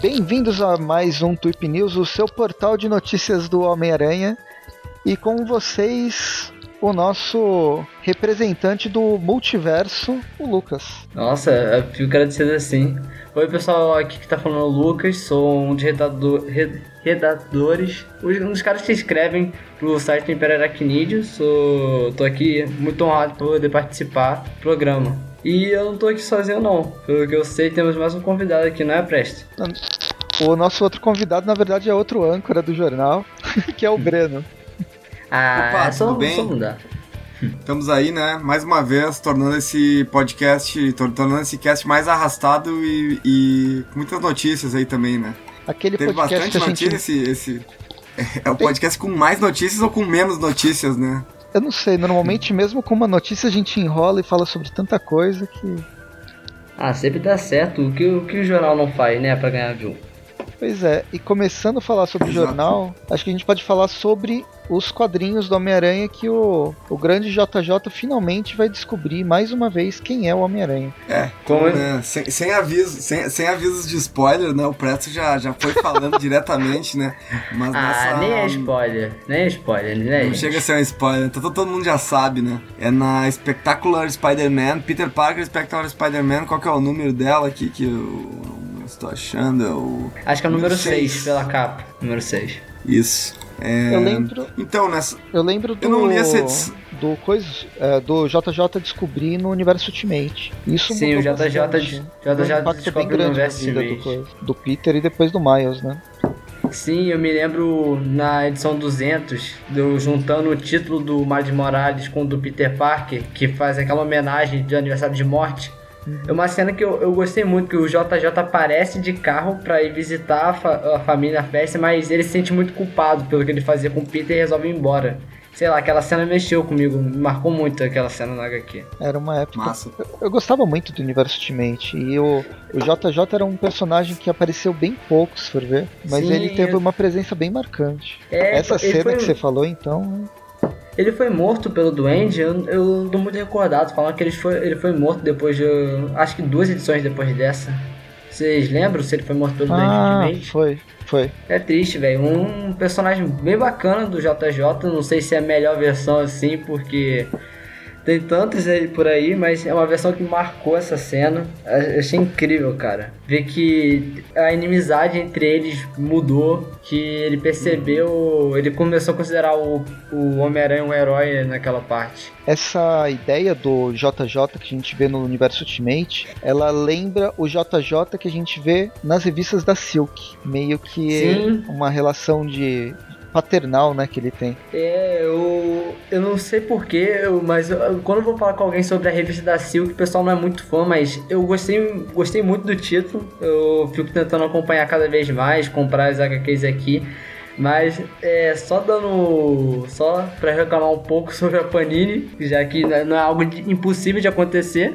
Bem-vindos a mais um Tweep News, o seu portal de notícias do Homem-Aranha. E com vocês, o nosso representante do multiverso, o Lucas. Nossa, eu fico agradecido assim. Oi, pessoal, aqui que tá falando é o Lucas, sou um dos redador, redatores, um dos caras que escrevem pro site do Império Aracnídeo. Sou, tô aqui muito honrado por poder participar do programa. E eu não tô aqui sozinho não. Pelo que eu sei, temos mais um convidado aqui, não é, Preste? O nosso outro convidado, na verdade, é outro âncora do jornal, que é o Breno. Ah, Opa, é só, tudo bem? só mudar. Estamos aí, né? Mais uma vez, tornando esse podcast, tor- tornando esse cast mais arrastado e, e com muitas notícias aí também, né? Aquele Teve podcast bastante a gente. notícia esse, esse. É o podcast com mais notícias ou com menos notícias, né? Eu não sei, normalmente mesmo com uma notícia a gente enrola e fala sobre tanta coisa que. Ah, sempre dá certo. O que, o que o jornal não faz, né, pra ganhar view? Pois é, e começando a falar sobre o Exato. jornal, acho que a gente pode falar sobre os quadrinhos do Homem-Aranha que o, o grande JJ finalmente vai descobrir mais uma vez quem é o Homem-Aranha. É, Como então, né, sem, sem, aviso, sem, sem avisos de spoiler, né? O Presto já, já foi falando diretamente, né? Mas Ah, nessa. nem é spoiler. Nem é spoiler, né? Não chega a ser um spoiler, então todo mundo já sabe, né? É na Spectacular Spider-Man, Peter Parker Spectacular Spider-Man, qual que é o número dela aqui que eu não estou achando? É o... Acho que é o número Número 6 seis. pela capa. Número 6. Isso. É, Eu lembro, Então, nessa... eu lembro do. Eu não li essa edição. do coisa, é, do JJ descobrir no universo Ultimate. Isso Sim, o JJ. JJ Deu um impacto descobre bem no grande na universo vida do, do Peter e depois do Miles, né? Sim, eu me lembro na edição 200, do, juntando o título do Miles Morales com o do Peter Parker, que faz aquela homenagem de aniversário de morte. É uma cena que eu, eu gostei muito, que o JJ aparece de carro pra ir visitar a, fa- a família na festa, mas ele se sente muito culpado pelo que ele fazia com o Peter e resolve ir embora. Sei lá, aquela cena mexeu comigo, me marcou muito aquela cena na HQ. Era uma época. Massa. Eu, eu gostava muito do universo Ultimate. E o, o JJ era um personagem que apareceu bem pouco, se for ver. Mas Sim, ele teve eu- uma presença bem marcante. É, Essa cena foi- que você falou, então. Ele foi morto pelo Duende, eu, eu não tô muito recordado, falando que ele foi, ele foi morto depois de. Acho que duas edições depois dessa. Vocês lembram se ele foi morto pelo Ah, Duende de foi, foi. É triste, velho. Um personagem bem bacana do JJ, não sei se é a melhor versão assim, porque tem tantos aí por aí, mas é uma versão que marcou essa cena. Eu achei incrível, cara. Ver que a inimizade entre eles mudou, que ele percebeu, ele começou a considerar o, o Homem-Aranha um herói naquela parte. Essa ideia do JJ que a gente vê no universo Ultimate, ela lembra o JJ que a gente vê nas revistas da Silk. Meio que Sim. uma relação de paternal, né, que ele tem. É, eu, não sei porquê, mas eu- quando eu vou falar com alguém sobre a revista da Silk, o pessoal não é muito fã, mas eu gostei, gostei muito do título. Eu fico tentando acompanhar cada vez mais, comprar as HQs aqui. Mas é só dando. Só pra reclamar um pouco sobre a Panini, já que não é algo de- impossível de acontecer.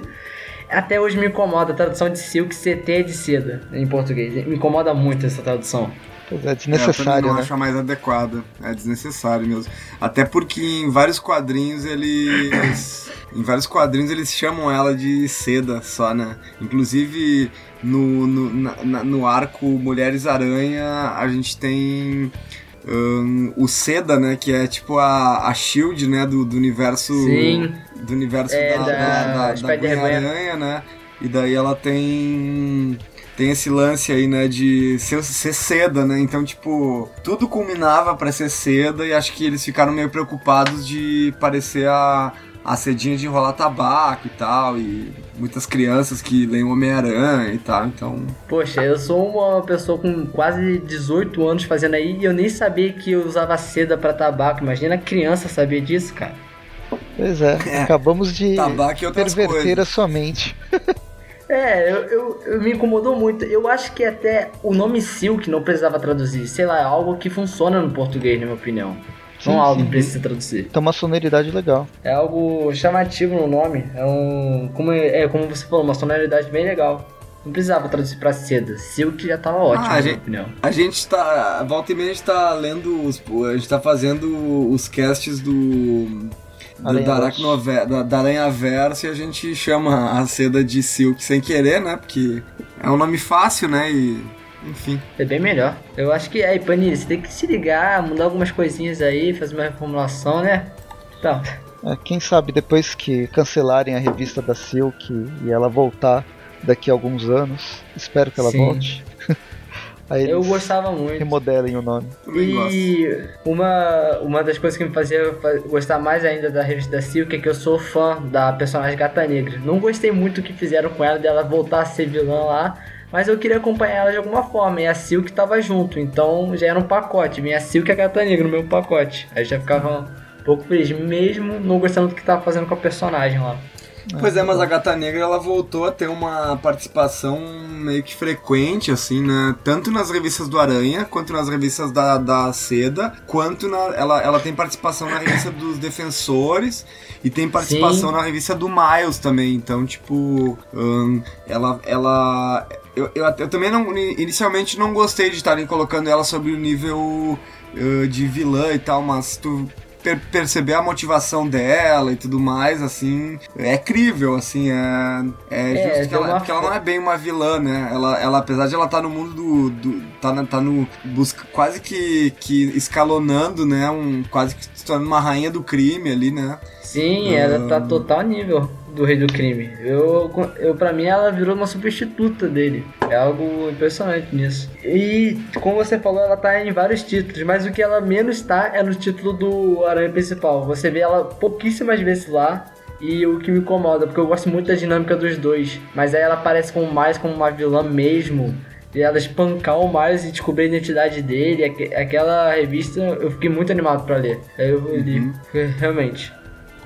Até hoje me incomoda a tradução de Silk CT de seda em português. Me incomoda muito essa tradução. Pois é, É, eu desnecessário, não né? acho a mais adequada. É desnecessário mesmo. Até porque em vários quadrinhos eles. em vários quadrinhos eles chamam ela de seda só, né? Inclusive no, no, na- no arco Mulheres Aranha a gente tem. hum, o Seda, né? Que é tipo a, a Shield, né? Do, do universo. Sim. Do universo É, da, da da, da, da. Gwen-Aranha, né? E daí ela tem tem esse lance aí, né, de ser, ser seda, né? Então, tipo, tudo culminava pra ser seda e acho que eles ficaram meio preocupados de parecer a, a cedinha de enrolar tabaco e tal, e muitas crianças que leem Homem-Aranha e tal, então... Poxa, eu sou uma pessoa com quase 18 anos fazendo aí e eu nem sabia que eu usava seda pra tabaco. Imagina a criança saber disso, cara. Pois é, É. acabamos de Tabaco e outras perverter coisas. a sua mente. É, eu, eu, eu- me incomodou muito. Eu acho que até o nome Silk não precisava traduzir. Sei lá, é algo que funciona no português, na minha opinião. Sim, não é algo que precisa traduzir. Tem uma sonoridade legal. É algo chamativo no nome. É um. Como, é, é como você falou, uma sonoridade bem legal. Não precisava traduzir pra seda. Silk já tava ótimo, Ah, na minha gente- opinião. A gente tá. Volta e meia a gente tá lendo os. A gente tá fazendo os casts do. Do, da, Aracnove, da, da Aranha Verso e a gente chama a seda de Silk sem querer, né? Porque é um nome fácil, né? E enfim. É bem melhor. Eu acho que aí, Panini, você tem que se ligar, mudar algumas coisinhas aí, fazer uma reformulação, né? Então. É, quem sabe depois que cancelarem a revista da Silk e ela voltar daqui a alguns anos, espero que ela Sim. volte. Aí eu gostava muito. Remodelem o nome. E uma, uma das coisas que me fazia gostar mais ainda da revista da Silk é que eu sou fã da personagem Gata Negra. Não gostei muito do que fizeram com ela, dela voltar a ser vilã lá. Mas eu queria acompanhar ela de alguma forma. E a Silk tava junto. Então já era um pacote. Vinha a Silk e a Gata Negra no meu pacote. Aí já ficava um pouco feliz. Mesmo não gostando do que tava fazendo com a personagem lá. Pois é, mas a Gata Negra ela voltou a ter uma participação meio que frequente, assim, né? Tanto nas revistas do Aranha, quanto nas revistas da, da Seda, quanto na, ela, ela tem participação na revista dos Defensores e tem participação Sim. na revista do Miles também. Então, tipo, um, ela. ela eu, eu, eu, também não. Inicialmente não gostei de estarem colocando ela sobre o nível uh, de vilã e tal, mas tu per perceber a motivação dela e tudo mais, assim, é crível, assim, é, é, é justo que ela, porque ela não é bem uma vilã, né? Ela, ela apesar de ela estar tá no mundo do, do tá, na, tá no busca quase que, que escalonando, né? Um quase que se tornando uma rainha do crime ali, né? Sim, uh... ela tá total nível do Rei do Crime. Eu, eu para mim ela virou uma substituta dele. É algo impressionante nisso. E como você falou, ela tá em vários títulos, mas o que ela menos tá é no título do Aranha principal. Você vê ela pouquíssimas vezes lá. E o que me incomoda, porque eu gosto muito da dinâmica dos dois. Mas aí ela aparece como mais como uma vilã mesmo. E ela espancar o Miles e descobrir a identidade dele. Aquela revista eu fiquei muito animado para ler. Aí eu li, uhum. realmente.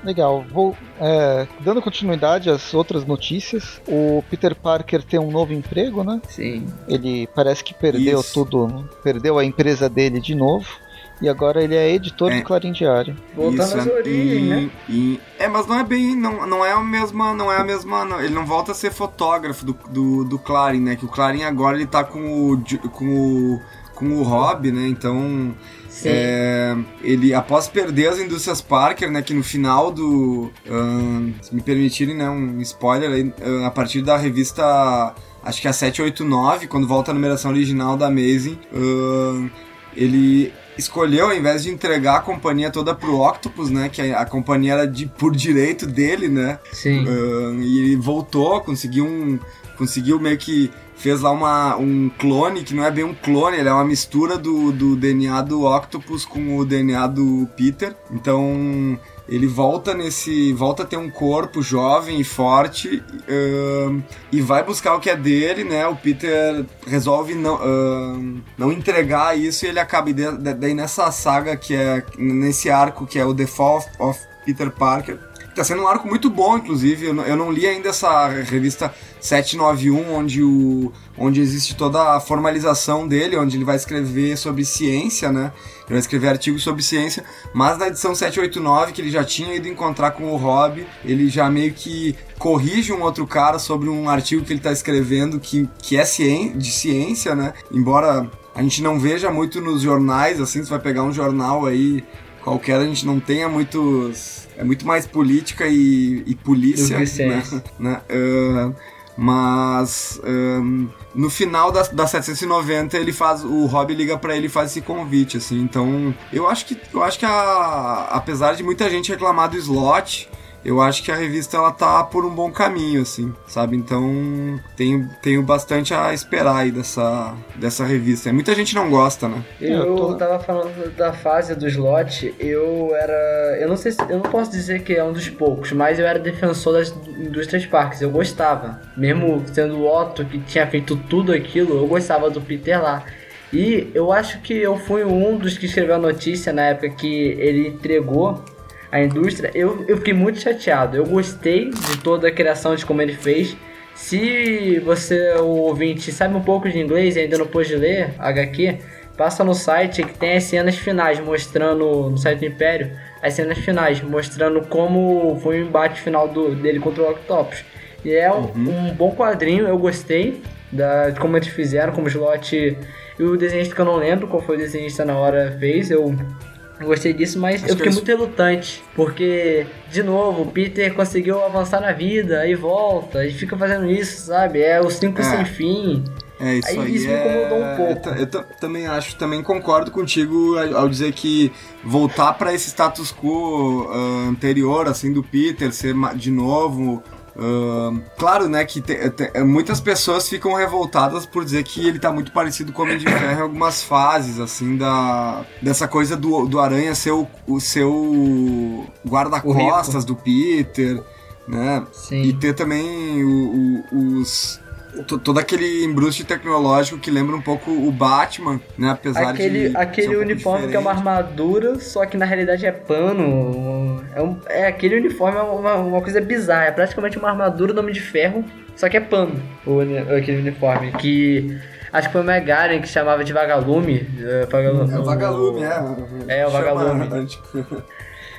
Legal. Vou é, dando continuidade às outras notícias. O Peter Parker tem um novo emprego, né? Sim. Ele parece que perdeu Isso. tudo, né? perdeu a empresa dele de novo. E agora ele é editor é, do Clarim Diário. Voltando às origens, e, né? E, é, mas não é bem. Não, não é a mesma. Não é a mesma. Não, ele não volta a ser fotógrafo do, do, do Clarim, né? Que o Clarim agora ele tá com o. com o. com o hobby, né? Então é, ele, após perder as indústrias Parker, né, que no final do. Uh, se me permitirem, né, um spoiler aí, a partir da revista. Acho que é a 789, quando volta a numeração original da Amazing, uh, ele escolheu, ao invés de entregar a companhia toda pro Octopus, né? Que a, a companhia era de, por direito dele, né? Sim. Uh, e ele voltou, conseguiu um. Conseguiu meio que fez lá uma, um clone, que não é bem um clone, ele é uma mistura do, do DNA do Octopus com o DNA do Peter. Então ele volta nesse. volta a ter um corpo jovem e forte uh, e vai buscar o que é dele, né? O Peter resolve não, uh, não entregar isso e ele acaba. Daí nessa saga que é. nesse arco que é o The Fall of Peter Parker Tá sendo um arco muito bom, inclusive. Eu não, eu não li ainda essa revista 791, onde, o, onde existe toda a formalização dele, onde ele vai escrever sobre ciência, né? Ele vai escrever artigos sobre ciência, mas na edição 789, que ele já tinha ido encontrar com o Rob, ele já meio que corrige um outro cara sobre um artigo que ele está escrevendo que, que é ciência, de ciência, né? Embora a gente não veja muito nos jornais, assim, você vai pegar um jornal aí qualquer, a gente não tenha muitos é muito mais política e, e polícia, né? né? Uh, mas um, no final da, da 790 ele faz o Rob liga para ele e faz esse convite assim então eu acho que eu acho que a, apesar de muita gente reclamar do slot eu acho que a revista ela tá por um bom caminho, assim, sabe? Então tenho, tenho bastante a esperar aí dessa, dessa revista. Muita gente não gosta, né? Eu, eu tô... tava falando da fase do slot, eu era. Eu não sei se. Eu não posso dizer que é um dos poucos, mas eu era defensor das indústrias parques. Eu gostava. Mesmo sendo o Otto que tinha feito tudo aquilo, eu gostava do Peter lá. E eu acho que eu fui um dos que escreveu a notícia na época que ele entregou a indústria, eu, eu fiquei muito chateado. Eu gostei de toda a criação de como ele fez. Se você, o ouvinte, sabe um pouco de inglês e ainda não pôde ler HQ, passa no site que tem as cenas finais mostrando, no site do Império, as cenas finais mostrando como foi o embate final do, dele contra o Octopus. E é um, uhum. um bom quadrinho, eu gostei da, de como eles fizeram, como o slot e o desenhista que eu não lembro qual foi o desenhista na hora fez, eu Eu gostei disso, mas Acho eu que fiquei é muito relutante. Porque, de novo, o Peter conseguiu avançar na vida, aí volta, e fica fazendo isso, sabe? É o cinco É. sem fim. É, isso Aí aí, isso me é... incomodou um pouco. Eu, eu ta- também acho, também concordo contigo ao dizer que voltar para esse status quo ah, anterior, assim, do Peter, ser de novo... claro, né, que te- te- muitas pessoas ficam revoltadas por dizer que ele tá muito parecido com o Homem de Ferro em algumas fases, assim, da, dessa coisa do, do Aranha ser o, o seu guarda-costas do Peter, né, Sim. e ter também o- o- os. to- Todo aquele embruste tecnológico que lembra um pouco o Batman, né? Apesar Aquele, de. aquele ser um uniforme que é uma armadura, só que na realidade é pano. É, um- é aquele uniforme é uma, uma coisa bizarra. É praticamente uma armadura do Homem de Ferro, só que é pano. O, aquele uniforme. Que acho que foi o Megaren que chamava de vagalume. É, vagalume, É o vagalume, é. É, o vagalume.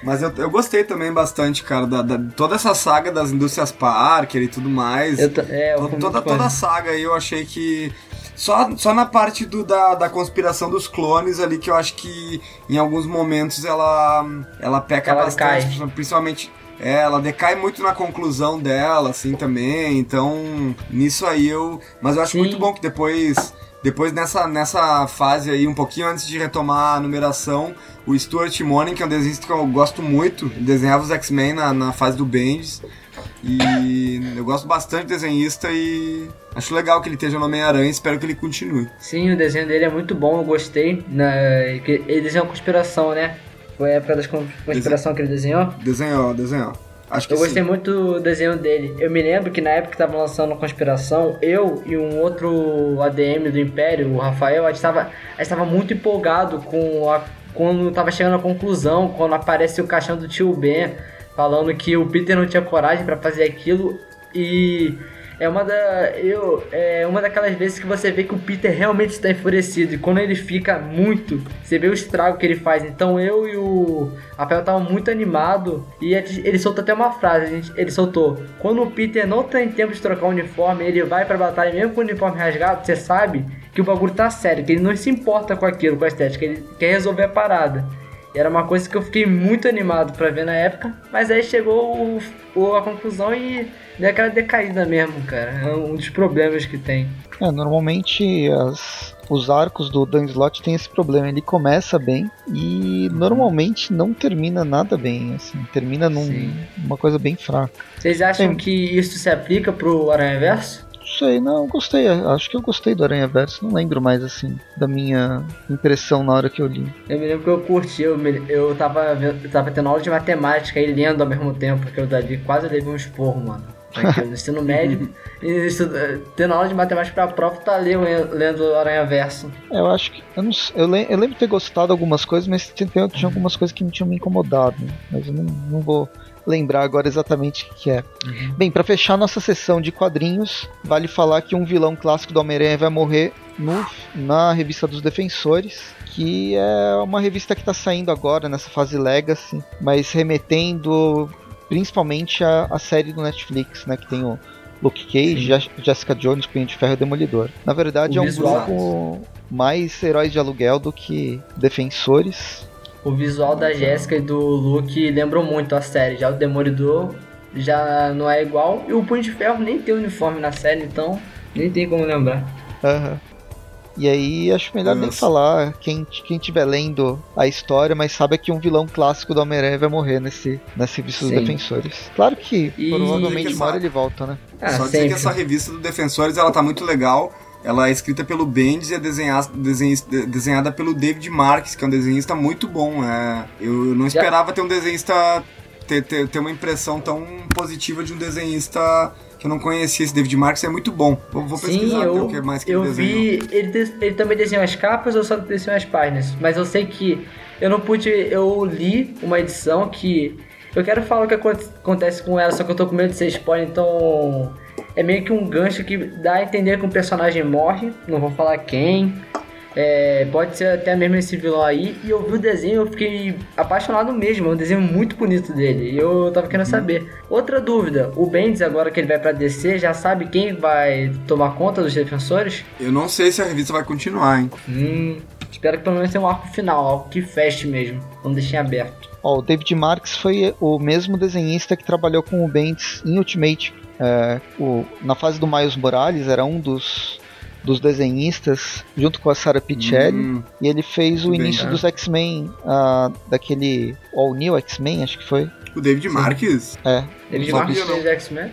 Mas eu, eu gostei também bastante, cara, da, da- toda essa saga das indústrias Parker e tudo mais. Eu, é, eu toda, toda a saga aí eu achei que. Só, só na parte do, da, da conspiração dos clones ali que eu acho que em alguns momentos ela, ela peca Ela bastante. cai. Principalmente. É, ela decai muito na conclusão dela, assim, também. Então, nisso aí eu. Mas eu acho Sim. muito bom que depois. Depois nessa, nessa fase aí, um pouquinho antes de retomar a numeração, o Stuart Monin, que é um desenhista que eu gosto muito, ele desenhava os X-Men na, na fase do Bendis. E eu gosto bastante de desenhista e acho legal que ele esteja no Homem-Aranha espero que ele continue. Sim, o desenho dele é muito bom, eu gostei. Na, que ele desenhou conspiração, né? Foi a época da con- conspiração que ele desenhou. Desenhou, desenhou. Acho que Eu gostei sim. muito do desenho dele. Eu me lembro que na época que tava lançando a Conspiração, eu e um outro ADM do Império, o Rafael, a gente tava, a gente tava muito empolgado com a, quando tava chegando à conclusão, quando aparece o caixão do tio Ben falando que o Peter não tinha coragem pra fazer aquilo e é uma da eu é uma daquelas vezes que você vê que o Peter realmente está enfurecido e quando ele fica muito, você vê o estrago que ele faz. Então eu e o Rafael estavam muito animado e ele soltou até uma frase, gente, ele soltou: "Quando o Peter não tem tempo de trocar o uniforme, ele vai pra batalha mesmo com o uniforme rasgado, você sabe que o bagulho tá sério, que ele não se importa com aquilo, com a estética, ele quer resolver a parada." E era uma coisa que eu fiquei muito animado pra ver na época, mas aí chegou o, a conclusão e deu aquela decaída mesmo, cara. É um dos problemas que tem. É, normalmente as- os arcos do Dan Slott tem esse problema. Ele começa bem e normalmente não termina nada bem. Assim, termina numa coisa bem fraca. Vocês acham que isso se aplica pro Aranha Verso? Não sei, não, gostei. Acho que eu gostei do Aranha Verso. Não lembro mais assim da minha impressão na hora que eu li. Eu me lembro que eu curti, eu, me- eu tava, eu tava tendo aula de matemática e lendo ao mesmo tempo, que eu dali quase levei um esporro, mano. No ensino médio, tendo aula de matemática pra prova, tá lendo, lendo Aranha Verso. É, Eu acho que. Eu, não, eu, lem- eu lembro de ter gostado de algumas coisas, mas tinha, tinha algumas coisas que me tinham me incomodado. Mas eu não, não vou lembrar agora exatamente o que é. Bem, pra fechar nossa sessão de quadrinhos, vale falar que um vilão clássico do Homem-Aranha vai morrer no, na revista dos Defensores, que é uma revista que tá saindo agora nessa fase Legacy, mas remetendo principalmente a, a série do Netflix, né, que tem o Luke Cage, Je- Jessica Jones, Punho de Ferro e Demolidor. Na verdade O é um grupo mais heróis de aluguel do que defensores. O visual da Jéssica e do Luke lembram muito a série. Já o Demolidor já não é igual. E o Punho de Ferro nem tem uniforme na série, então nem tem como lembrar. Aham. E aí acho melhor nem Nossa. falar quem quem estiver lendo a história, mas sabe que um vilão clássico do Homem-Aranha vai morrer nesse, nesse serviço dos defensores. Claro que E- provavelmente que uma hora ele volta, né? Ah, Só dizer sempre. que essa revista do Defensores ela tá muito legal. Ela é escrita pelo Bendis e é desenhada, desenhada pelo David Marques, que é um desenhista muito bom. É, eu não esperava ter um desenhista. Ter, ter, ter uma impressão tão positiva de um desenhista que eu não conhecia. Esse David Marques é muito bom. Vou, vou Sim, pesquisar ver eu, o que mais que eu ele desenhou. vi. Ele, des- ele também desenhou as capas ou só desenhou as páginas? Mas eu sei que eu não pude. Eu li uma edição que. Eu quero falar o que aconte- acontece com ela, só que eu tô com medo de ser spoiler, então. É meio que um gancho que dá a entender que um personagem morre, não vou falar quem. É, pode ser até mesmo esse vilão aí. E eu vi o desenho, eu fiquei apaixonado mesmo. É um desenho muito bonito dele. E eu tava querendo saber. Outra dúvida: o Bendis, agora que ele vai pra DC, já sabe quem vai tomar conta dos defensores? Eu não sei se a revista vai continuar, hein? Hum, Espero que pelo menos tenha um arco final, algo que feche mesmo, não deixem aberto. Ó, o David Marks foi o mesmo desenhista que trabalhou com o Bendis em Ultimate. É, o, na fase do Miles Morales, era um dos, dos desenhistas, junto com a Sarah Pichelli. Hum, E ele fez o Bem, início né? dos X-Men, ah, daquele All New X-Men, acho que foi. o David Marques? É, Ele Não marcou sabia, os X-Men?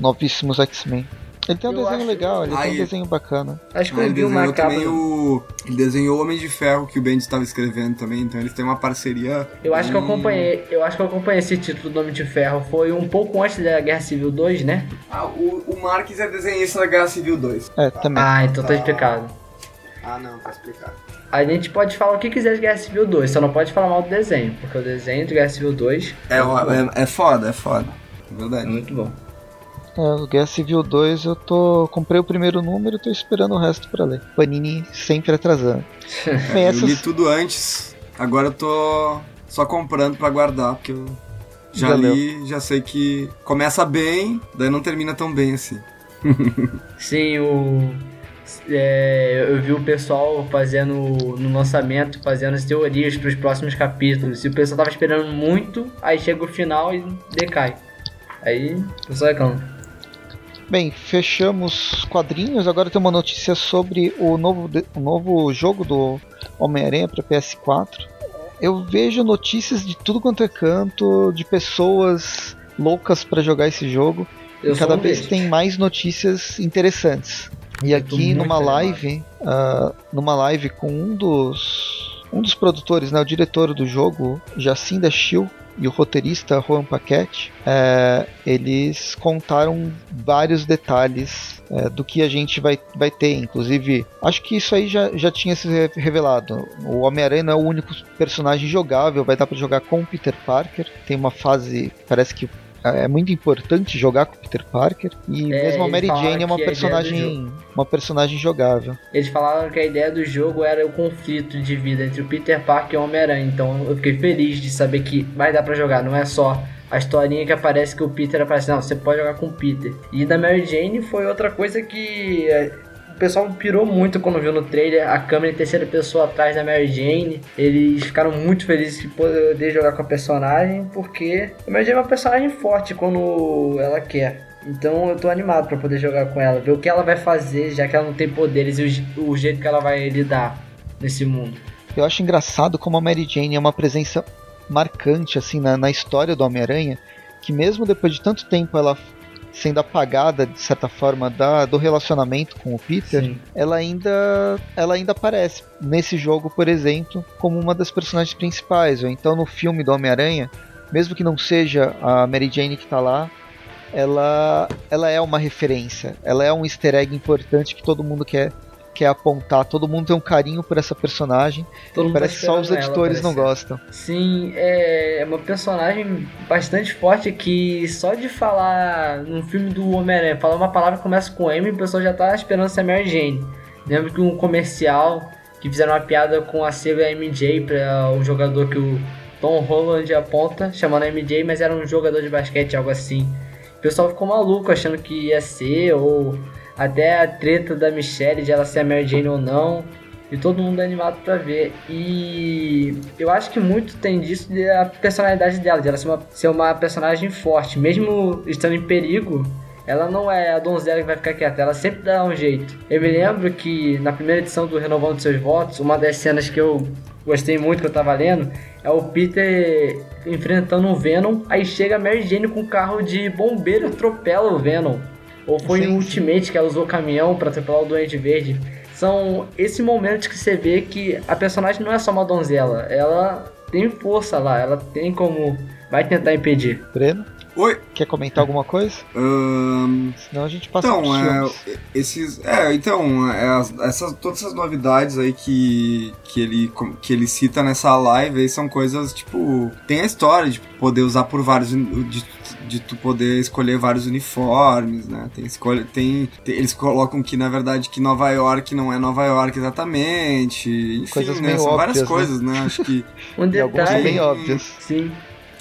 Novíssimos X-Men. Ele tem um Eu desenho acho- legal, ele Ah, tem um desenho bacana. Acho que Ah, eu ele vi uma desenhou capa. também o... Ele desenhou o Homem de Ferro que o Bendis estava escrevendo também, então eles têm uma parceria... Eu acho que eu acompanhei, eu acho que eu acompanhei esse título do Homem de Ferro. Foi um pouco antes da Guerra Civil 2, né? Ah, o, o Marques é desenhista da Guerra Civil 2. É, também. Ah, então tá explicado. Ah, não, tá explicado. A gente pode falar o que quiser de Guerra Civil 2, só não pode falar mal do desenho, porque o desenho de Guerra Civil 2 É, é, é foda, é foda. É é verdade. muito bom. É, o Guerra Civil 2 eu tô. comprei o primeiro número e tô esperando o resto pra ler. Panini sempre atrasando. Bem, É, Eu li essas. tudo antes, agora eu tô só comprando pra guardar, porque eu já, Já li, já sei que começa bem, daí não termina tão bem assim. Sim, o. é, eu vi o pessoal fazendo no lançamento, fazendo as teorias para os próximos capítulos. E o pessoal tava esperando muito, aí chega o final e decai. Aí o pessoal reclama. Bem, fechamos os quadrinhos. Agora tem uma notícia sobre o novo, o novo jogo do Homem-Aranha para PS4. Eu vejo notícias de tudo quanto é canto, de pessoas loucas para jogar esse jogo. Eu E cada vez tem mais notícias interessantes. E Eu aqui numa live, ah, numa live com um dos um dos produtores, né, o diretor do jogo, Jacinda Schill, e o roteirista Juan Paquete, é, eles contaram vários detalhes é, do que a gente vai, vai ter. Inclusive, acho que isso aí já, já tinha se re- revelado. O Homem-Aranha é o único personagem jogável, vai dar para jogar com o Peter Parker. Tem uma fase, parece que é muito importante jogar com o Peter Parker. E É, mesmo a Mary Jane é uma personagem, uma personagem jogável. Eles falaram que a ideia do jogo era o conflito de vida entre o Peter Parker e o Homem-Aranha. Então eu fiquei feliz de saber que vai dar pra jogar. Não é só a historinha que aparece que o Peter aparece. Não, você pode jogar com o Peter. E da Mary Jane foi outra coisa que é, o pessoal pirou muito quando viu no trailer a câmera em terceira pessoa atrás da Mary Jane. Eles ficaram muito felizes de poder jogar com a personagem, porque a Mary Jane é uma personagem forte quando ela quer. Então eu tô animado pra poder jogar com ela, ver o que ela vai fazer, já que ela não tem poderes e o jeito que ela vai lidar nesse mundo. Eu acho engraçado como a Mary Jane é uma presença marcante assim na, na história do Homem-Aranha, que mesmo depois de tanto tempo ela sendo apagada de certa forma da, do relacionamento com o Peter, Sim. ela ainda ela ainda aparece nesse jogo, por exemplo, como uma das personagens principais, ou então no filme do Homem-Aranha, mesmo que não seja a Mary Jane que tá lá, ela ela é uma referência, ela é um easter egg importante que todo mundo quer quer apontar, todo mundo tem um carinho por essa personagem. Todo mundo Parece tá que só os ela editores não gostam. Sim, é uma personagem bastante forte que só de falar no filme do Homem-Aranha, falar uma palavra que começa com M, o pessoal já tá esperando ser Mary Jane. Lembro que um comercial que fizeram uma piada com a sigla MJ para o jogador que o Tom Holland aponta, chamando a MJ, mas era um jogador de basquete, algo assim. O pessoal ficou maluco achando que ia ser, ou até a treta da Michelle de ela ser a Mary Jane ou não. E todo mundo é animado pra ver. E eu acho que muito tem disso da personalidade dela, de ela ser uma, ser uma personagem forte. Mesmo estando em perigo, ela não é a donzela que vai ficar quieta, ela sempre dá um jeito. Eu me lembro que na primeira edição do Renovando Seus Votos, uma das cenas que eu gostei muito que eu tava lendo é o Peter enfrentando o Venom, aí chega a Mary Jane com um carro de bombeiro atropela o Venom. Ou foi Sim, em sim. Ultimate que ela usou o caminhão pra atropelar o Doente Verde. São esses momentos que você vê que a personagem não é só uma donzela, ela tem força lá, ela tem como. Vai tentar impedir. Breno, Oi! quer comentar alguma coisa? ahn, Senão a gente passa então, é, esses. É, então, é, as- essas, todas essas novidades aí que, que, ele, que ele cita nessa live aí são coisas, tipo. Tem a história de poder usar por vários. De, de tu poder escolher vários uniformes, né? Tem escolha. Tem, tem- Eles colocam que, na verdade, que Nova York não é Nova York exatamente. Enfim, Coisas né? São várias óbvias, né? coisas, né? Acho que. Um detalhe. bem óbvias. Sim.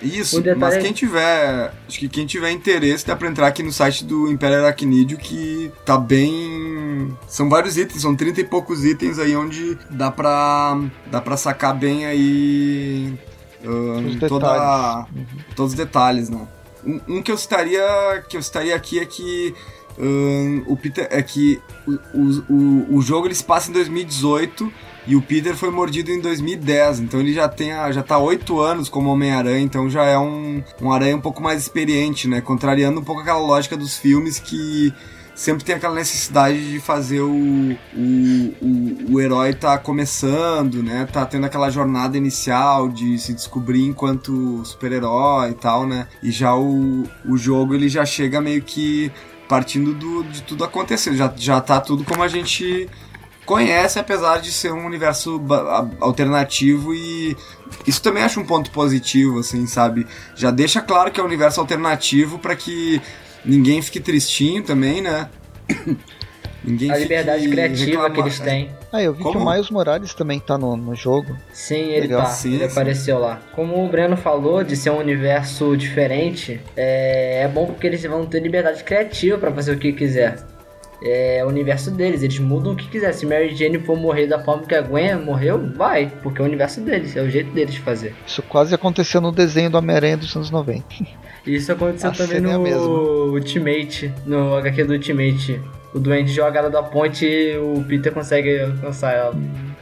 Isso, detalhe mas é- quem tiver. Acho que quem tiver interesse dá pra entrar aqui no site do Império Aracnídeo que tá bem. São vários itens, são 30 e poucos itens aí onde dá pra. dá pra sacar bem aí. Os toda, detalhes. todos os detalhes, né? Um, um que eu citaria. que eu citaria aqui é que. ahn, o Peter. é que o, o, o, o jogo ele se passa em 2018 e o Peter foi mordido em 2010, então ele já tem a, já tá oito anos como Homem-Aranha, então já é um, um aranha um pouco mais experiente, né? Contrariando um pouco aquela lógica dos filmes que sempre tem aquela necessidade de fazer o, o, o, o herói tá começando, né? Tá tendo aquela jornada inicial de se descobrir enquanto super-herói e tal, né? E já o, o jogo ele já chega meio que partindo do, de tudo acontecer, já, já tá tudo como a gente conhece, apesar de ser um universo alternativo e isso também acho um ponto positivo, assim, sabe? Já deixa claro que é um universo alternativo pra que ninguém fique tristinho também, né? ninguém A liberdade criativa reclama- que eles têm. Ah, eu vi que Como? o Miles Morales também tá no, no jogo. Sim, ele Legal. tá. Sim, ele sim. apareceu lá. Como o Breno falou, de ser um universo diferente, é, é bom porque eles vão ter liberdade criativa pra fazer o que quiser. É o universo deles, eles mudam o que quiser. Se Mary Jane for morrer da forma que a Gwen morreu, vai, porque é o universo deles, é o jeito deles de fazer. Isso quase aconteceu no desenho do Homem-Aranha dos anos 90. E Isso aconteceu A também é no. Ultimate, no HQ do Ultimate. O doente joga ela da ponte e o Peter consegue alcançar ela.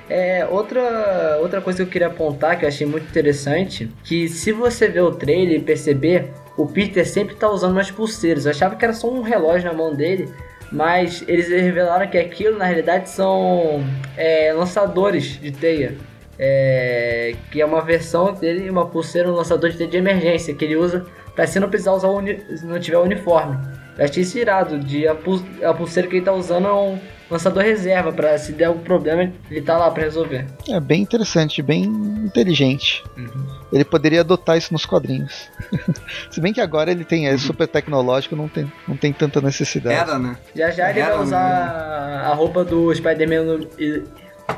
É, outra, outra coisa que eu queria apontar que eu achei muito interessante, que se você ver o trailer e perceber, o Peter sempre tá usando umas pulseiras. Eu achava que era só um relógio na mão dele, mas eles revelaram que aquilo na realidade são é, lançadores de teia. É, que é uma versão dele, uma pulseira, um lançador de teia de emergência, que ele usa pra se não precisar usar uni, não tiver uniforme. Eu achei isso irado, de a, pul- a pulseira que ele tá usando é um lançador reserva, pra se der algum problema, ele tá lá pra resolver. É bem interessante, bem inteligente. Ele poderia adotar isso nos quadrinhos. Se bem que agora ele tem, é super tecnológico, não tem, não tem tanta necessidade. Era, né? Já já ele Era, vai usar a roupa do Spider-Man no-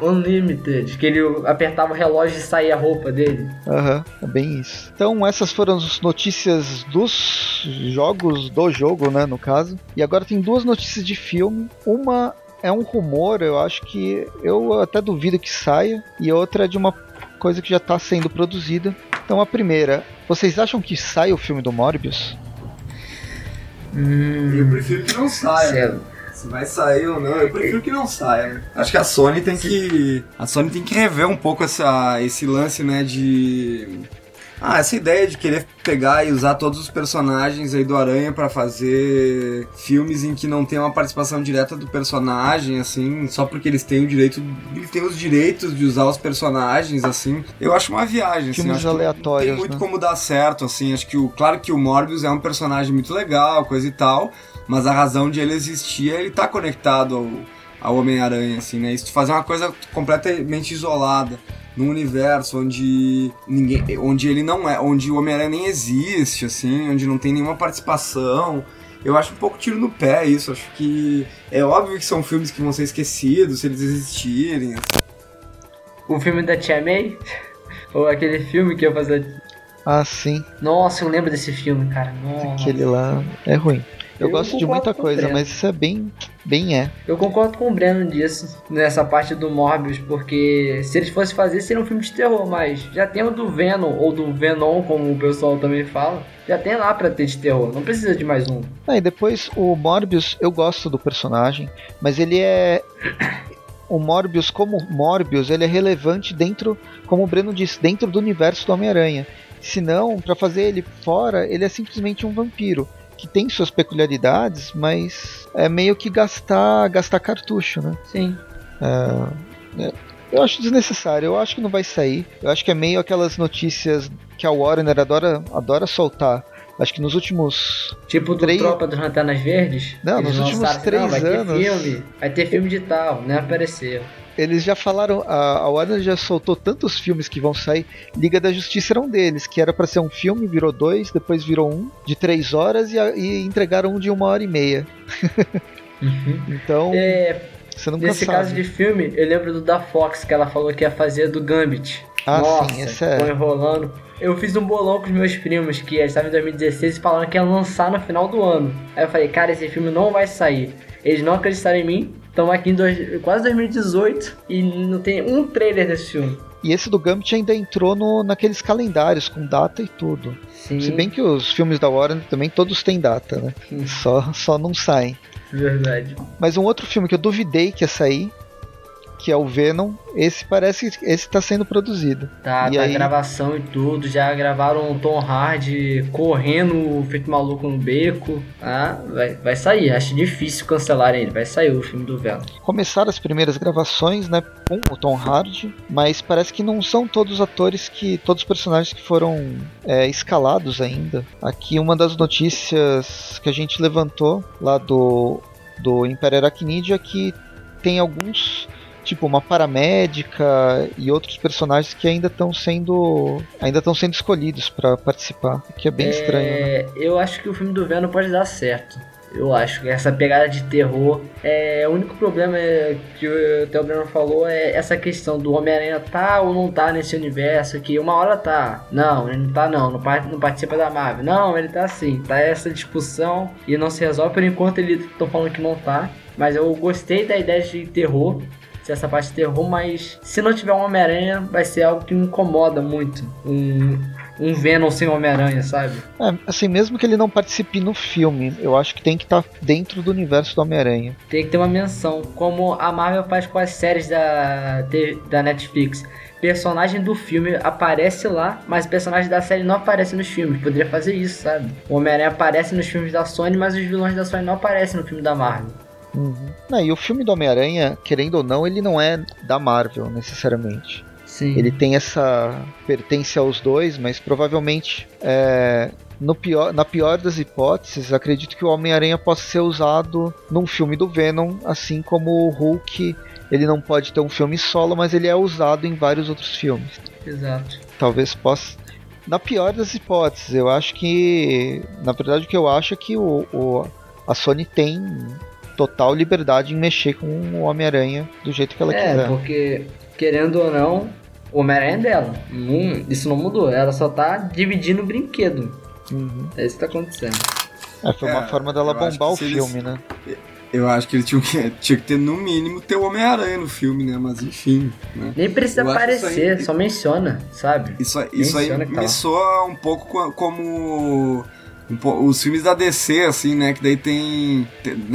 Unlimited, que ele apertava o relógio e saía a roupa dele. Aham, é bem isso. Então essas foram as notícias dos jogos, do jogo, né, no caso. E agora tem duas notícias de filme. Uma é um rumor, eu acho que eu até duvido que saia, e outra é de uma coisa que já está sendo produzida. Então a primeira, vocês acham que sai o filme do Morbius? Eu prefiro que não saia. Se vai sair ou não, eu prefiro que não saia, né? Acho que a Sony tem que. A Sony tem que rever um pouco essa, esse lance, né, de. Ah, essa ideia de querer pegar e usar todos os personagens aí do Aranha pra fazer filmes em que não tem uma participação direta do personagem, assim, só porque eles têm o direito, eles têm os direitos de usar os personagens, assim. Eu acho uma viagem, assim, Filmes que aleatórios, tem muito né? como dar certo, assim, acho que o claro que o Morbius é um personagem muito legal, coisa e tal, mas a razão de ele existir é ele tá conectado ao, ao Homem-Aranha, assim, né? Isso fazer uma coisa completamente isolada num universo onde ninguém, onde ele não é, onde o Homem-Aranha nem existe, assim, onde não tem nenhuma participação. Eu acho um pouco tiro no pé isso. Acho que é óbvio que são filmes que vão ser esquecidos se eles existirem. O filme da Tia May, ou aquele filme que eu fazia. Ah, sim, Nossa, eu lembro desse filme, cara. Nossa. aquele lá é ruim. Eu, Eu gosto de muita coisa, mas isso é bem, bem é. Eu concordo com o Breno disso, nessa parte do Morbius, porque se eles fossem fazer, seria um filme de terror, mas já tem o do Venom, ou do Venom, como o pessoal também fala, já tem lá pra ter de terror, não precisa de mais um. Ah, e depois o Morbius, eu gosto do personagem, mas ele é. O Morbius, como Morbius, ele é relevante dentro, como o Breno disse, dentro do universo do Homem-Aranha. Se não, pra fazer ele fora, ele é simplesmente um vampiro. Que tem suas peculiaridades, mas é meio que gastar, gastar cartucho, né? Sim. Eu acho desnecessário, eu acho que não vai sair. Eu acho que é meio aquelas notícias que a Warner adora, adora soltar. Acho que nos últimos Tipo do Três- Tropa das Lanternas Verdes. Não, nos últimos assim, três não, vai anos- ter filme, vai ter filme de tal, né? Apareceu. Eles já falaram, a, a Warner já soltou tantos filmes que vão sair. Liga da Justiça era um deles, que era pra ser um filme, virou dois, depois virou um de três horas e, a- e entregaram um de uma hora e meia. Então, É, você nunca nesse sabe. caso de filme, eu lembro do da Fox, que ela falou que ia fazer do Gambit. Ah, Nossa, sim, esse é- enrolando. eu fiz um bolão com os meus primos, que estava em 2016, falando que ia lançar no final do ano. Aí eu falei, cara, esse filme não vai sair. Eles não acreditaram em mim. Estamos aqui em dois, quase 2018 e não tem um trailer desse filme. E esse do Gambit ainda entrou no, naqueles calendários com data e tudo. Sim. Se bem que os filmes da Warner também todos têm data, né? Só, só não saem. Verdade. Mas um outro filme que eu duvidei que ia sair, que é o Venom, esse parece que esse tá sendo produzido. Tá, E tá aí- gravação e tudo. Já gravaram o Tom Hardy correndo, feito maluco no beco. Ah, vai, vai sair. Acho difícil cancelar ele. Vai sair o filme do Venom. Começaram as primeiras gravações, né, com o Tom Hardy, mas parece que não são todos os atores que, todos os personagens que foram é, escalados ainda. Aqui uma das notícias que a gente levantou lá do do Império Aracnídeo é que tem alguns tipo uma paramédica e outros personagens que ainda estão sendo ainda estão sendo escolhidos para participar, o que é bem estranho. Né? É, Eu acho que o filme do Venom pode dar certo. Eu acho que essa pegada de terror. É, o único problema é, que o Theo Breno falou é essa questão do Homem-Aranha tá ou não tá nesse universo. Que uma hora tá. Não, ele não tá não. Não, não participa da Marvel. Não, ele tá sim. Tá essa discussão e não se resolve. Por enquanto eles estão falando que não tá. Mas eu gostei da ideia de terror. Se essa parte de terror, mas se não tiver um Homem-Aranha, vai ser algo que me incomoda muito. Um, um Venom sem Homem-Aranha, sabe? É, assim, mesmo que ele não participe no filme, eu acho que tem que estar dentro do universo do Homem-Aranha. Tem que ter uma menção, como a Marvel faz com as séries da, da Netflix. Personagem do filme aparece lá, mas personagem da série não aparece nos filmes. Poderia fazer isso, sabe? O Homem-Aranha aparece nos filmes da Sony, mas os vilões da Sony não aparecem no filme da Marvel. Não, e o filme do Homem-Aranha, querendo ou não, ele não é da Marvel necessariamente. Sim. Ele tem essa pertence aos dois, mas provavelmente é, no pior, na pior das hipóteses, acredito que o Homem-Aranha possa ser usado num filme do Venom, assim como o Hulk. Ele não pode ter um filme solo, mas ele é usado em vários outros filmes. Exato. Talvez possa. Na pior das hipóteses, eu acho que. Na verdade, o que eu acho é que o, o- a Sony tem total liberdade em mexer com o Homem-Aranha do jeito que ela É, quiser. porque, querendo ou não, o Homem-Aranha é dela. Não- isso não mudou. Ela só tá dividindo o brinquedo. Uhum. É isso que tá acontecendo. É, foi uma É, forma dela bombar o se eles- filme, né? Eu acho que ele tinha, que- tinha que ter, no mínimo, ter o Homem-Aranha no filme, né? Mas enfim, né? Nem precisa Eu aparecer, aí- só menciona, sabe? Isso, aí- isso aí Menciona que tá me soa um pouco co- como os filmes da DC, assim, né? Que daí tem.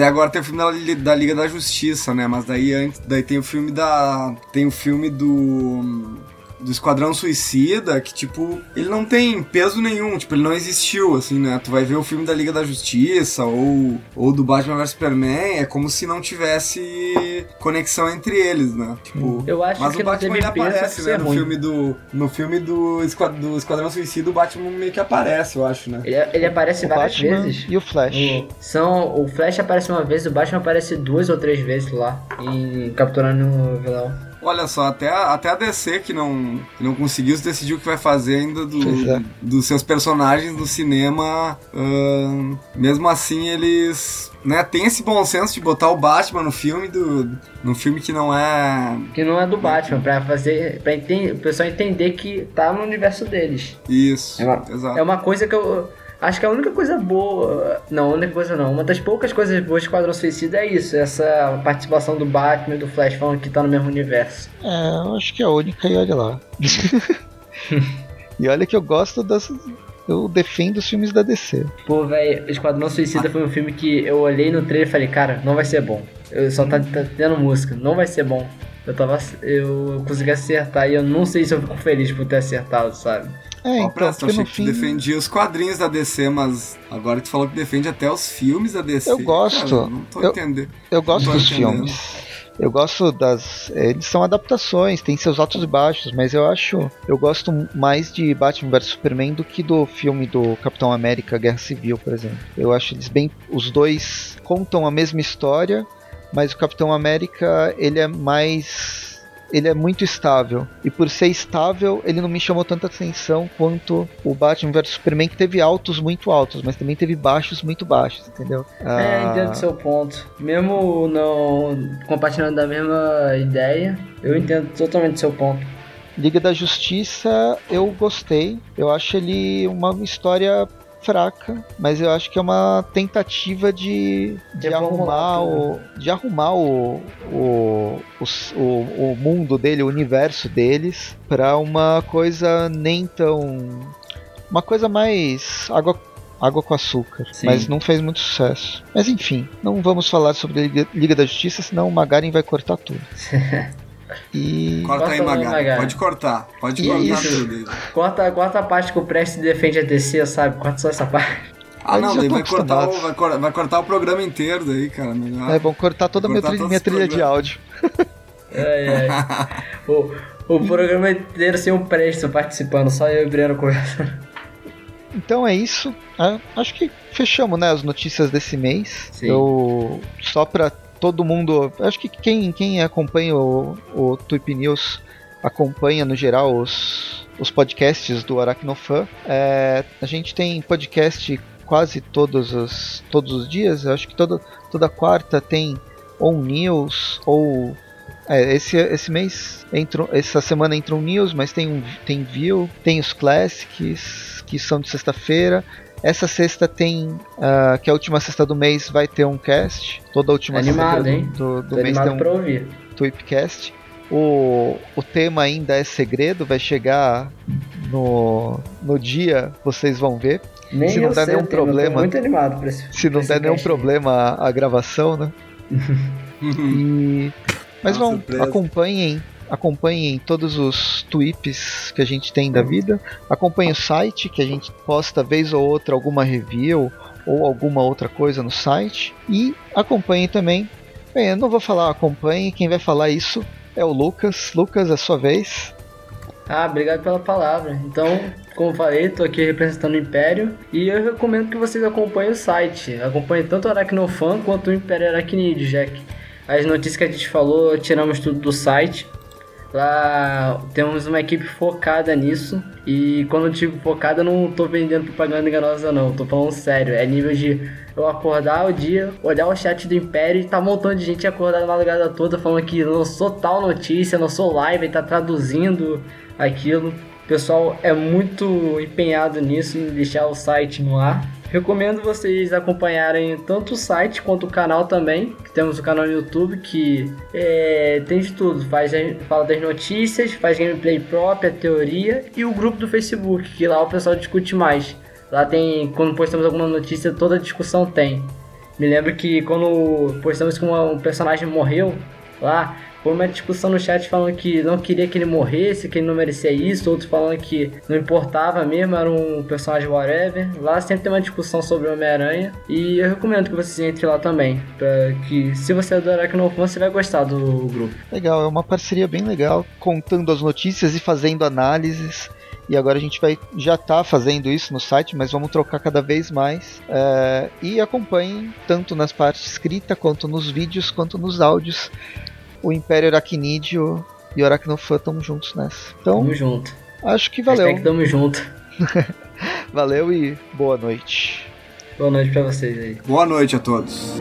agora tem o filme da, da Liga da Justiça, né? Mas daí antes. Daí tem o filme da. Tem o filme do. Do Esquadrão Suicida, que, tipo, ele não tem peso nenhum, tipo, ele não existiu, assim, né? Tu vai ver o filme da Liga da Justiça ou, ou do Batman vs Superman, é como se não tivesse conexão entre eles, né? Tipo, Eu acho mas que o não Batman ainda aparece, por né? No ruim. filme do. No filme do, Esquad- do Esquadrão Suicida, o Batman meio que aparece, eu acho, né? Ele, ele aparece O várias Batman vezes. e o Flash. O, são, o Flash aparece uma vez, o Batman aparece duas ou três vezes lá, em capturando o vilão. Olha só, até a, até a DC que não, que não conseguiu se decidir o que vai fazer ainda do- é. dos seus personagens no cinema. ahn, mesmo assim, eles. Né, tem esse bom senso de botar o Batman no filme do. No filme que não é. Que não é do Batman, pra fazer. pra enten- o pessoal entender que tá no universo deles. Isso. É uma, exato. é uma coisa que eu. Acho que a única coisa boa. Não, a única coisa não. Uma das poucas coisas boas do Esquadrão Suicida é isso. Essa participação do Batman e do Flash falando que tá no mesmo universo. É, eu acho que é a única e olha lá. e olha que eu gosto das. Eu defendo os filmes da DC. Pô, velho, Esquadrão Suicida foi um filme que eu olhei no trailer e falei, cara, não vai ser bom. Eu só tá, tá tendo música, não vai ser bom. Eu tava. Eu consegui acertar e eu não sei se eu fico feliz por ter acertado, sabe? É, então, porque achei que tu fim. defendia os quadrinhos da DC, mas agora tu falou que defende até os filmes da DC. Eu gosto. Cara, não tô Eu- entendendo. Eu gosto dos entendendo. filmes. Eu gosto das. Eles são adaptações, tem seus altos e baixos, mas eu acho. Eu gosto mais de Batman vs Superman do que do filme do Capitão América Guerra Civil, por exemplo. Eu acho eles bem. Os dois contam a mesma história, mas o Capitão América ele é mais. Ele é muito estável. E por ser estável, ele não me chamou tanta atenção quanto o Batman vs Superman, que teve altos muito altos, mas também teve baixos muito baixos, entendeu? É, Ah, entendo o seu ponto. Mesmo não compartilhando da mesma ideia, eu entendo totalmente o seu ponto. Liga da Justiça eu gostei. Eu acho ele uma história fraca, mas eu acho que é uma tentativa de, de arrumar o de arrumar o, o, o, o, mundo dele, o universo deles para uma coisa nem tão uma coisa mais água água com açúcar, Sim. mas não fez muito sucesso. Mas enfim, não vamos falar sobre a Liga, Liga da Justiça, senão o Magaren vai cortar tudo. E... Corta aí, Magari. Pode cortar. Pode e cortar é tudo. Corta, corta a parte que o Prestes defende a DC, sabe? Corta só essa parte. Ah, não, daí vai cortar, o, vai, cortar, vai cortar o programa inteiro daí, cara. Melhor. É, vão cortar toda a minha, trilha, minha trilha de áudio. É, é. o, o programa inteiro sem o Prestes participando, só eu e o Breno conversando. Então é isso. É, acho que fechamos né, as notícias desse mês. Sim. Eu, só pra todo mundo. Acho que quem, quem acompanha o, o Tweep News acompanha no geral os, os podcasts do Aracnofan. É, a gente tem podcast quase todos os, todos os dias. Acho que toda, toda quarta tem ou news ou é, esse, esse mês entrou, essa semana entrou um news, mas tem um tem view, tem os classics que são de sexta-feira. Essa sexta tem, uh, que é a última sexta do mês, vai ter um cast. Toda a última animado, sexta hein? do, do, do mês tem um pra ouvir. Tweepcast. O, o tema ainda é segredo, vai chegar no, no dia, vocês vão ver. Nem se não der nenhum problema. muito animado pra esse, Se não der nenhum problema a, a gravação, né? e, mas vão, acompanhem acompanhem todos os tweets que a gente tem da vida, acompanhem o site que a gente posta vez ou outra alguma review ou alguma outra coisa no site e acompanhem também. Bem, eu não vou falar acompanhe, quem vai falar isso é o Lucas. Lucas, é a sua vez. Ah, obrigado pela palavra. Então, como falei, estou aqui representando o Império e eu recomendo que vocês acompanhem o site. Acompanhem tanto o Aracnofan quanto o Império Aracnid, Jack. As notícias que a gente falou, tiramos tudo do site. Lá temos uma equipe focada nisso. E quando eu digo focada, eu não tô vendendo propaganda enganosa, não. Tô falando sério. É nível de eu acordar o dia, olhar o chat do Império e tá um montão de gente acordada a madrugada toda falando que lançou tal notícia, lançou live e tá traduzindo aquilo. O pessoal é muito empenhado nisso, em deixar o site no ar. Recomendo vocês acompanharem tanto o site quanto o canal também. Que temos o canal no YouTube que é, tem de tudo. Faz, fala das notícias, faz gameplay própria, teoria. E o grupo do Facebook, que lá o pessoal discute mais. Lá tem, quando postamos alguma notícia, toda discussão tem. Me lembro que quando postamos que um personagem morreu lá, foi uma discussão no chat falando que não queria que ele morresse, que ele não merecia isso, outros falando que não importava mesmo, era um personagem whatever. Lá sempre tem uma discussão sobre Homem-Aranha e eu recomendo que você entre lá também, para que se você adorar que não você vai gostar do grupo. Legal, é uma parceria bem legal, contando as notícias e fazendo análises e agora a gente vai já está fazendo isso no site, mas vamos trocar cada vez mais. É, e acompanhem tanto nas partes escrita, quanto nos vídeos, quanto nos áudios o Império Aracnídeo e o Aracnofã estão juntos nessa. Então, tamo junto. Acho que valeu. Hashtag tamo junto. valeu e boa noite. Boa noite pra vocês aí. Boa noite a todos.